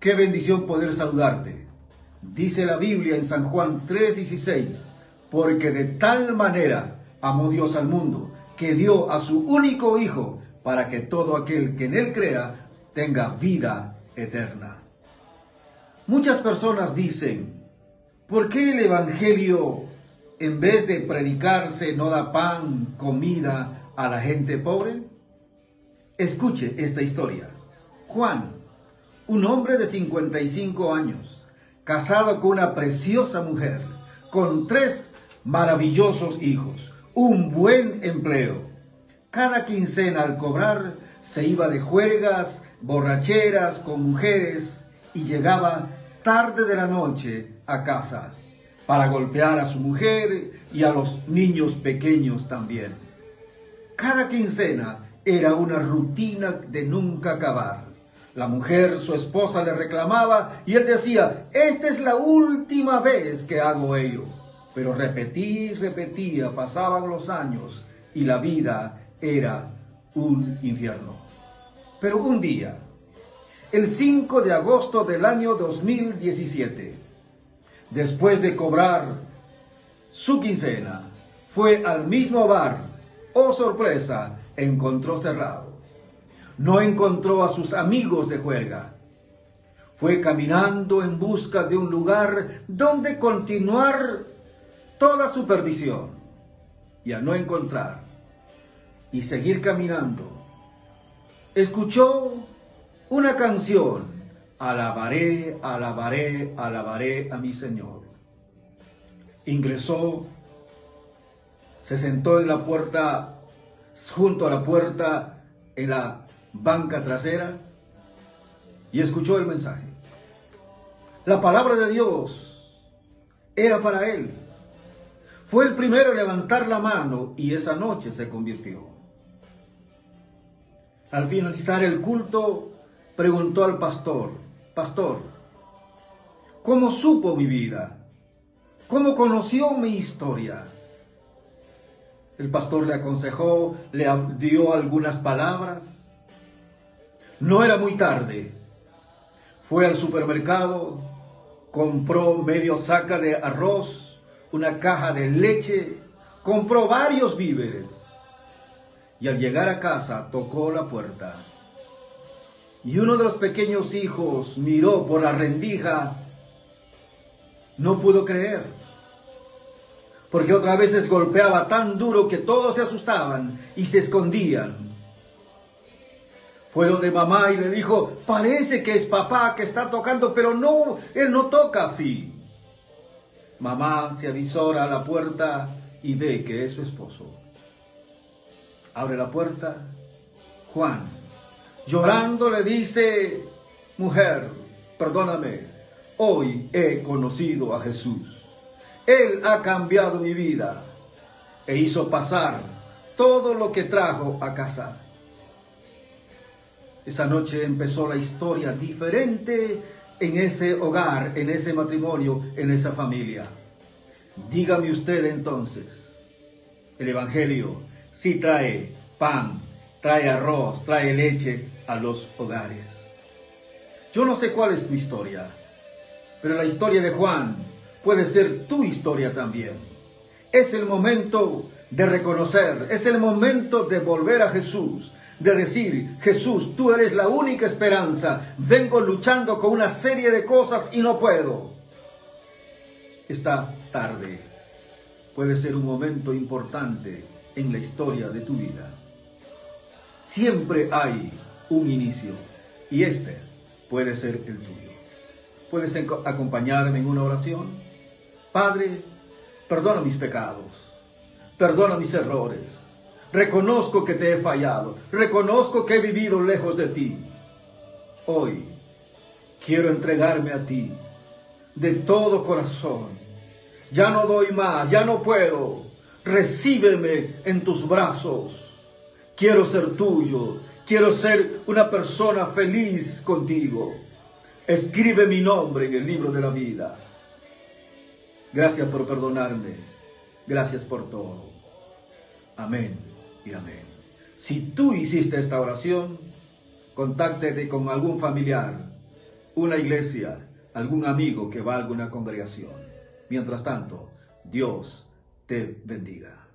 Qué bendición poder saludarte. Dice la Biblia en San Juan 3:16, porque de tal manera amó Dios al mundo, que dio a su único Hijo, para que todo aquel que en él crea tenga vida eterna. Muchas personas dicen, ¿por qué el Evangelio en vez de predicarse no da pan, comida a la gente pobre? Escuche esta historia. Juan, un hombre de 55 años, casado con una preciosa mujer, con tres maravillosos hijos, un buen empleo. Cada quincena al cobrar se iba de juergas, borracheras con mujeres y llegaba tarde de la noche a casa para golpear a su mujer y a los niños pequeños también. Cada quincena era una rutina de nunca acabar. La mujer, su esposa, le reclamaba y él decía, esta es la última vez que hago ello. Pero repetía y repetía, pasaban los años y la vida era un infierno. Pero un día, el 5 de agosto del año 2017, después de cobrar su quincena, fue al mismo bar. Oh sorpresa, encontró cerrado no encontró a sus amigos de juega. Fue caminando en busca de un lugar donde continuar toda su perdición. Y al no encontrar y seguir caminando, escuchó una canción. Alabaré, alabaré, alabaré a mi Señor. Ingresó, se sentó en la puerta, junto a la puerta, en la banca trasera y escuchó el mensaje. La palabra de Dios era para él. Fue el primero en levantar la mano y esa noche se convirtió. Al finalizar el culto, preguntó al pastor, Pastor, ¿cómo supo mi vida? ¿Cómo conoció mi historia? El pastor le aconsejó, le dio algunas palabras no era muy tarde. Fue al supermercado, compró medio saca de arroz, una caja de leche, compró varios víveres. Y al llegar a casa tocó la puerta. Y uno de los pequeños hijos miró por la rendija. No pudo creer. Porque otra vez golpeaba tan duro que todos se asustaban y se escondían. Fue donde mamá y le dijo, parece que es papá que está tocando, pero no, él no toca así. Mamá se avisora a la puerta y ve que es su esposo. Abre la puerta. Juan, llorando, le dice, mujer, perdóname, hoy he conocido a Jesús. Él ha cambiado mi vida e hizo pasar todo lo que trajo a casa. Esa noche empezó la historia diferente en ese hogar, en ese matrimonio, en esa familia. Dígame usted entonces, el Evangelio sí trae pan, trae arroz, trae leche a los hogares. Yo no sé cuál es tu historia, pero la historia de Juan puede ser tu historia también. Es el momento de reconocer, es el momento de volver a Jesús, de decir, Jesús, tú eres la única esperanza, vengo luchando con una serie de cosas y no puedo. Esta tarde puede ser un momento importante en la historia de tu vida. Siempre hay un inicio y este puede ser el tuyo. ¿Puedes acompañarme en una oración? Padre, perdona mis pecados, perdona mis errores Reconozco que te he fallado. Reconozco que he vivido lejos de ti. Hoy quiero entregarme a ti de todo corazón. Ya no doy más, ya no puedo. Recíbeme en tus brazos. Quiero ser tuyo. Quiero ser una persona feliz contigo. Escribe mi nombre en el libro de la vida. Gracias por perdonarme. Gracias por todo. Amén amén. Si tú hiciste esta oración, contáctate con algún familiar, una iglesia, algún amigo que va a alguna congregación. Mientras tanto, Dios te bendiga.